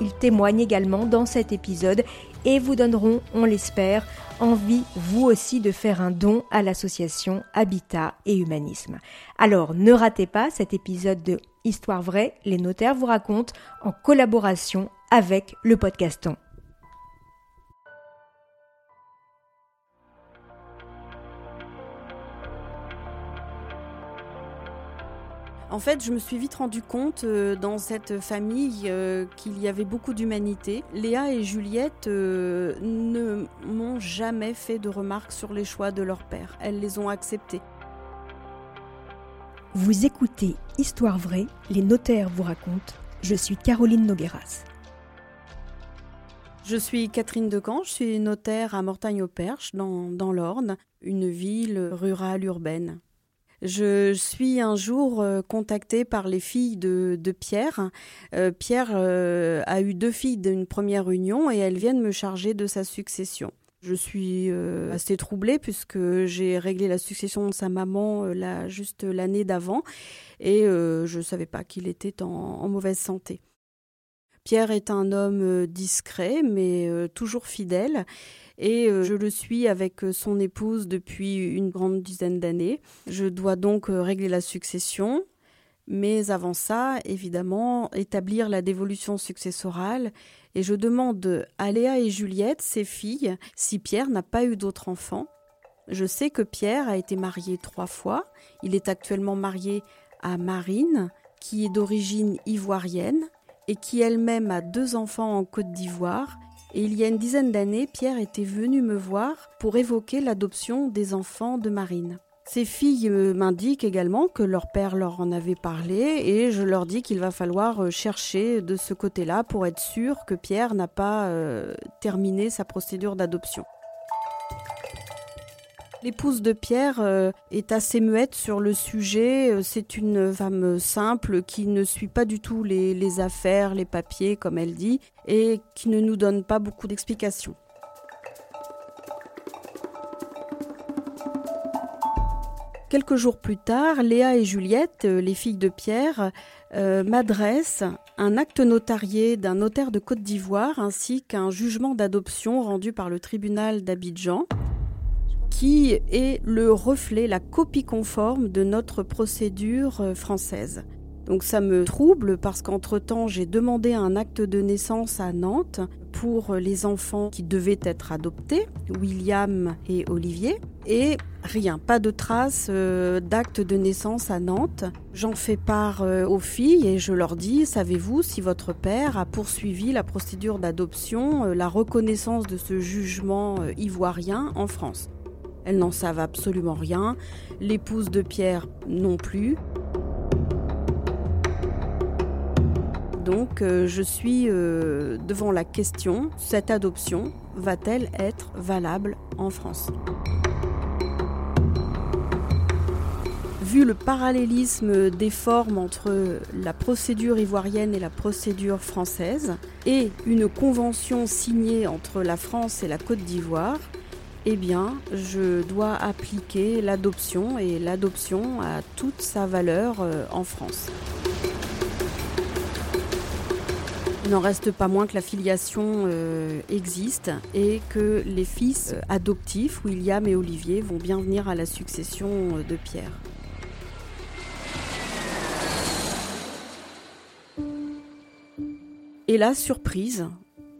ils témoignent également dans cet épisode et vous donneront, on l'espère, envie vous aussi de faire un don à l'association Habitat et Humanisme. Alors ne ratez pas cet épisode de Histoire vraie, les notaires vous racontent en collaboration avec le podcaston. En fait, je me suis vite rendu compte euh, dans cette famille euh, qu'il y avait beaucoup d'humanité. Léa et Juliette euh, ne m'ont jamais fait de remarques sur les choix de leur père. Elles les ont acceptés. Vous écoutez Histoire vraie, les notaires vous racontent. Je suis Caroline Nogueras. Je suis Catherine Decamp, je suis notaire à Mortagne-au-Perche, dans, dans l'Orne, une ville rurale urbaine. Je suis un jour euh, contactée par les filles de, Pierre. Euh, Pierre euh, a eu deux filles d'une première union et elles viennent me charger de sa succession. Je suis assez troublée puisque j'ai réglé la succession de sa maman là, juste l'année d'avant et je ne savais pas qu'il était en, mauvaise santé. Pierre est un homme discret mais toujours fidèle et euh, je le suis avec euh, son épouse depuis une grande dizaine d'années. Je dois donc euh, régler la succession, mais avant ça, évidemment, établir la dévolution successorale. Et je demande à Léa et Juliette, ses filles, si Pierre n'a pas eu d'autres enfants. Je sais que Pierre a été marié trois fois. Il est actuellement marié à Marine, qui est d'origine ivoirienne et qui elle-même a deux enfants en Côte d'Ivoire et il y a une dizaine d'années, Pierre était venu me voir pour évoquer l'adoption des enfants de Marine. Ces filles m'indiquent également que leur père leur en avait parlé et je leur dis qu'il va falloir euh, chercher de ce côté-là pour être sûr que Pierre n'a pas euh, terminé sa procédure d'adoption. L'épouse de Pierre euh, est assez muette sur le sujet. Euh, c'est une femme simple qui ne suit pas du tout les, affaires, les papiers, comme elle dit, et qui ne nous donne pas beaucoup d'explications. Quelques jours plus tard, Léa et Juliette, euh, les filles de Pierre, m'adressent un acte notarié d'un notaire de Côte d'Ivoire ainsi qu'un jugement d'adoption rendu par le tribunal d'Abidjan qui est le reflet, la copie conforme de notre procédure euh, française. Donc ça me trouble parce qu'entre-temps, j'ai demandé un acte de naissance à Nantes pour les enfants qui devaient être adoptés, William et Olivier, et rien, pas de trace euh, d'acte de naissance à Nantes. J'en fais part euh, aux filles et je leur dis, savez-vous si votre père a poursuivi la procédure d'adoption, la reconnaissance de ce jugement ivoirien en France? Elles n'en savent absolument rien. L'épouse de Pierre non plus. Donc euh, je suis euh, devant la question, cette adoption va-t-elle être valable en France? Vu le parallélisme des formes entre la procédure ivoirienne et la procédure française, et une convention signée entre la France et la Côte d'Ivoire, eh bien, je dois appliquer l'adoption et l'adoption a toute sa valeur euh, en France. Il n'en reste pas moins que la filiation euh, existe et que les fils euh, adoptifs, William et Olivier, vont bien venir à la succession de Pierre. Et la surprise,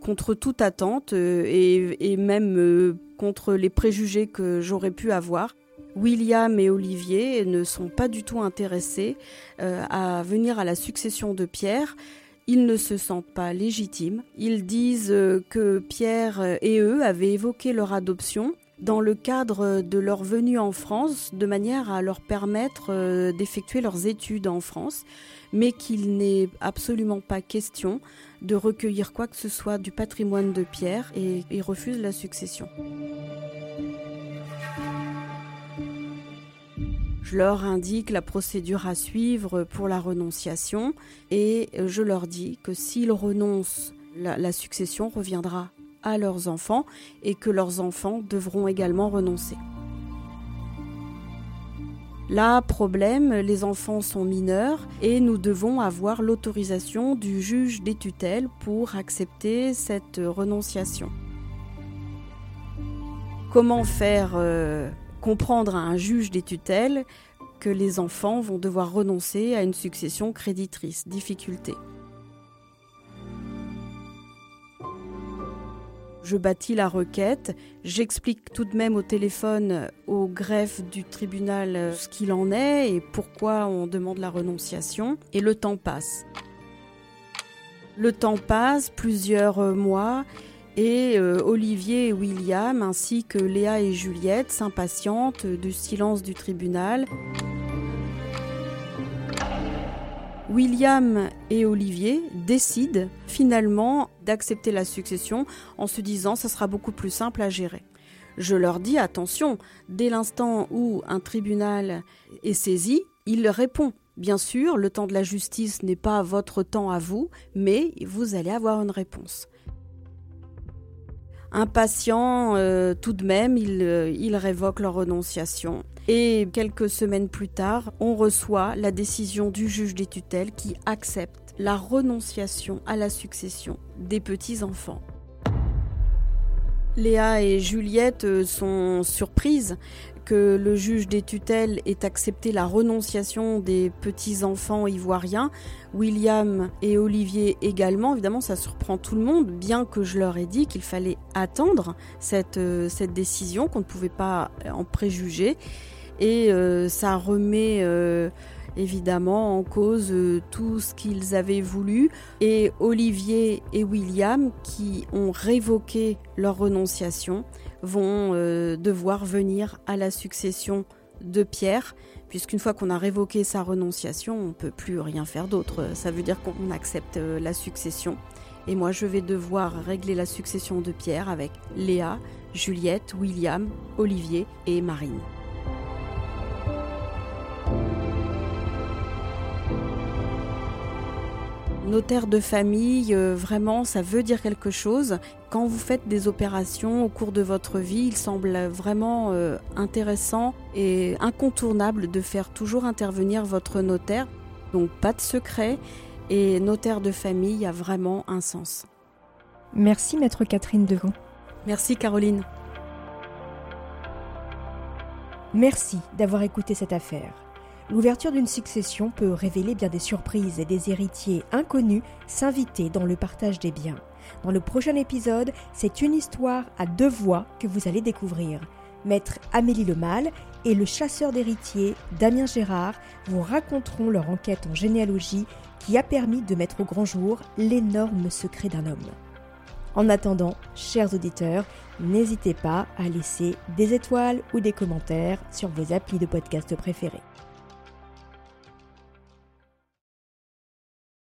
contre toute attente et même contre les préjugés que j'aurais pu avoir. William et Olivier ne sont pas du tout intéressés euh, à venir à la succession de Pierre. Ils ne se sentent pas légitimes. Ils disent euh, que Pierre et eux avaient évoqué leur adoption dans le cadre de leur venue en France, de manière à leur permettre euh, d'effectuer leurs études en France, mais qu'il n'est absolument pas question de recueillir quoi que ce soit du patrimoine de Pierre et ils refusent la succession. Je leur indique la procédure à suivre pour la renonciation et je leur dis que s'ils renoncent, la succession reviendra à leurs enfants et que leurs enfants devront également renoncer. Là, problème, les enfants sont mineurs et nous devons avoir l'autorisation du juge des tutelles pour accepter cette renonciation. Comment faire euh, comprendre à un juge des tutelles que les enfants vont devoir renoncer à une succession créditrice? Difficulté. Je bâtis la requête, j'explique tout de même au téléphone au greffe du tribunal euh, ce qu'il en est et pourquoi on demande la renonciation, et le temps passe. Le temps passe, plusieurs euh, mois, et euh, Olivier et William, ainsi que Léa et Juliette, s'impatientent du silence du tribunal. William et Olivier décident finalement d'accepter la succession en se disant ça sera beaucoup plus simple à gérer. Je leur dis attention, dès l'instant où un tribunal est saisi, il répond. Bien sûr, le temps de la justice n'est pas votre temps à vous, mais vous allez avoir une réponse. Impatient euh, tout de même, ils, euh, ils révoquent leur renonciation. Et quelques semaines plus tard, on reçoit la décision du juge des tutelles qui accepte la renonciation à la succession des petits-enfants. Léa et Juliette euh, sont surprises que le juge des tutelles ait accepté la renonciation des petits-enfants ivoiriens, William et Olivier également. Évidemment, ça surprend tout le monde, bien que je leur ai dit qu'il fallait attendre cette, euh, cette décision, qu'on ne pouvait pas en préjuger et euh, ça remet euh, évidemment en cause euh, tout ce qu'ils avaient voulu et Olivier et William qui ont révoqué leur renonciation vont devoir venir à la succession de Pierre puisqu'une fois qu'on a révoqué sa renonciation, on ne peut plus rien faire d'autre. Ça veut dire qu'on accepte la succession. Et moi, je vais devoir régler la succession de Pierre avec Léa, Juliette, William, Olivier et Marine. Notaire de famille, euh, vraiment, ça veut dire quelque chose. Quand vous faites des opérations au cours de votre vie, il semble vraiment euh, intéressant et incontournable de faire toujours intervenir votre notaire. Donc pas de secret et notaire de famille a vraiment un sens. Merci maître Catherine Devant. Merci Caroline. Merci d'avoir écouté cette affaire. L'ouverture d'une succession peut révéler bien des surprises et des héritiers inconnus s'inviter dans le partage des biens. Dans le prochain épisode, c'est une histoire à deux voix que vous allez découvrir. Maître Amélie Lemal et le chasseur d'héritiers Damien Gérard vous raconteront leur enquête en généalogie qui a permis de mettre au grand jour l'énorme secret d'un homme. En attendant, chers auditeurs, n'hésitez pas à laisser des étoiles ou des commentaires sur vos applis de podcast préférés.